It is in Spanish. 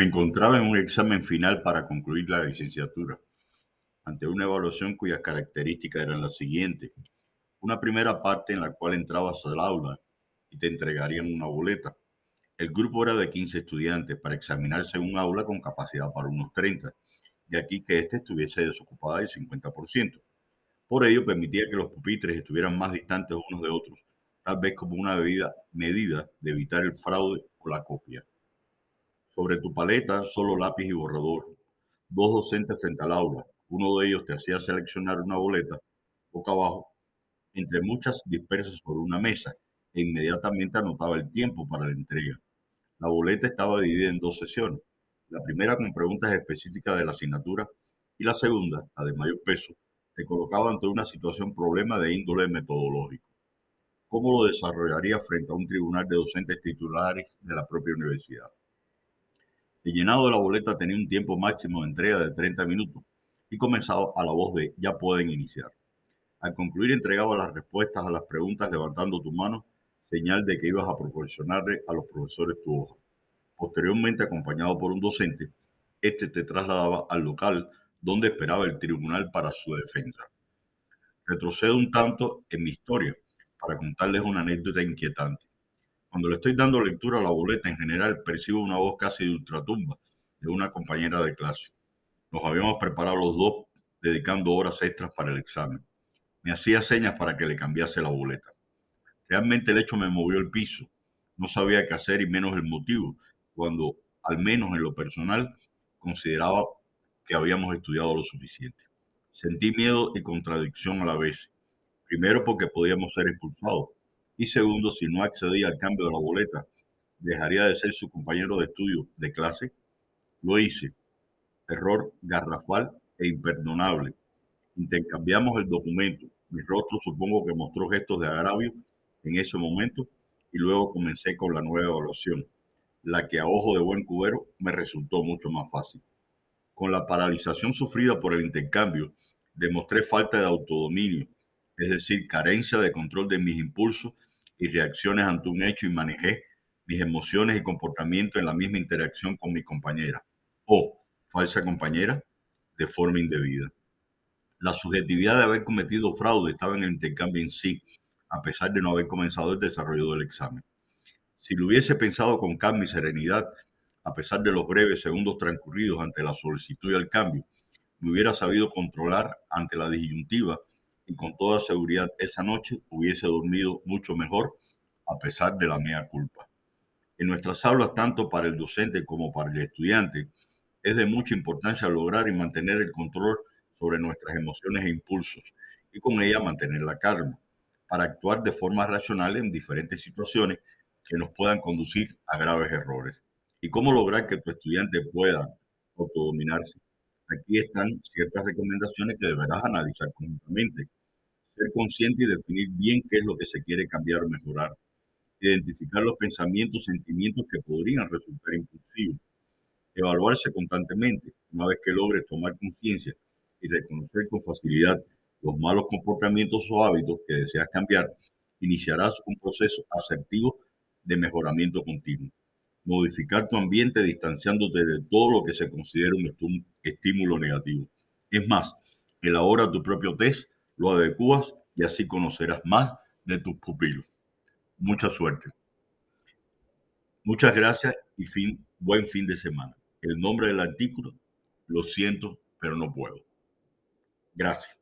Me encontraba en un examen final para concluir la licenciatura, ante una evaluación cuyas características eran las siguientes. Una primera parte en la cual entrabas al aula y te entregarían una boleta. El grupo era de 15 estudiantes para examinarse en un aula con capacidad para unos 30, de aquí que éste estuviese desocupada del 50%. Por ello permitía que los pupitres estuvieran más distantes unos de otros, tal vez como una medida de evitar el fraude o la copia. Sobre tu paleta, solo lápiz y borrador. Dos docentes frente al aula. Uno de ellos te hacía seleccionar una boleta, boca abajo, entre muchas dispersas sobre una mesa, e inmediatamente anotaba el tiempo para la entrega. La boleta estaba dividida en dos sesiones. La primera con preguntas específicas de la asignatura y la segunda, la de mayor peso, te colocaba ante una situación problema de índole metodológico. ¿Cómo lo desarrollaría frente a un tribunal de docentes titulares de la propia universidad? El llenado de la boleta tenía un tiempo máximo de entrega de 30 minutos y comenzaba a la voz de ya pueden iniciar. Al concluir entregaba las respuestas a las preguntas levantando tu mano, señal de que ibas a proporcionarle a los profesores tu hoja. Posteriormente, acompañado por un docente, este te trasladaba al local donde esperaba el tribunal para su defensa. Retrocedo un tanto en mi historia para contarles una anécdota inquietante. Cuando le estoy dando lectura a la boleta en general, percibo una voz casi de ultratumba de una compañera de clase. Nos habíamos preparado los dos dedicando horas extras para el examen. Me hacía señas para que le cambiase la boleta. Realmente el hecho me movió el piso. No sabía qué hacer y menos el motivo, cuando, al menos en lo personal, consideraba que habíamos estudiado lo suficiente. Sentí miedo y contradicción a la vez. Primero porque podíamos ser expulsados y segundo, si no accedía al cambio de la boleta, dejaría de ser su compañero de estudio de clase. Lo hice. Error garrafal e imperdonable. Intercambiamos el documento. Mi rostro supongo que mostró gestos de agravio en ese momento y luego comencé con la nueva evaluación, la que a ojo de buen cubero me resultó mucho más fácil. Con la paralización sufrida por el intercambio, demostré falta de autodominio, es decir, carencia de control de mis impulsos y reacciones ante un hecho y manejé mis emociones y comportamientos en la misma interacción con mi compañera o falsa compañera de forma indebida. La subjetividad de haber cometido fraude estaba en el intercambio en sí, a pesar de no haber comenzado el desarrollo del examen. Si lo hubiese pensado con calma y serenidad, a pesar de los breves segundos transcurridos ante la solicitud y el cambio, me hubiera sabido controlar ante la disyuntiva y con toda seguridad esa noche hubiese dormido mucho mejor a pesar de la mía culpa. En nuestras aulas, tanto para el docente como para el estudiante, es de mucha importancia lograr y mantener el control sobre nuestras emociones e impulsos y con ella mantener la calma para actuar de forma racional en diferentes situaciones que nos puedan conducir a graves errores. ¿Y cómo lograr que tu estudiante pueda autodominarse? Aquí están ciertas recomendaciones que deberás analizar conjuntamente ser consciente y definir bien qué es lo que se quiere cambiar o mejorar, identificar los pensamientos, sentimientos que podrían resultar impulsivos, evaluarse constantemente, una vez que logres tomar conciencia y reconocer con facilidad los malos comportamientos o hábitos que deseas cambiar, iniciarás un proceso asertivo de mejoramiento continuo. Modificar tu ambiente distanciándote de todo lo que se considera un estímulo negativo. Es más, elabora tu propio test lo adecuas y así conocerás más de tus pupilos. Mucha suerte. Muchas gracias y fin, buen fin de semana. El nombre del artículo, lo siento, pero no puedo. Gracias.